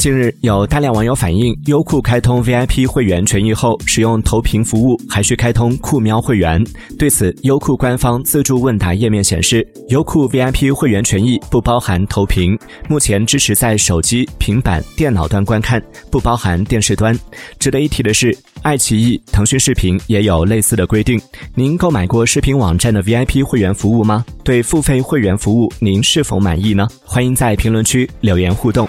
近日，有大量网友反映，优酷开通 VIP 会员权益后，使用投屏服务还需开通酷喵会员。对此，优酷官方自助问答页面显示，优酷 VIP 会员权益不包含投屏，目前支持在手机、平板、电脑端观看，不包含电视端。值得一提的是，爱奇艺、腾讯视频也有类似的规定。您购买过视频网站的 VIP 会员服务吗？对付费会员服务，您是否满意呢？欢迎在评论区留言互动。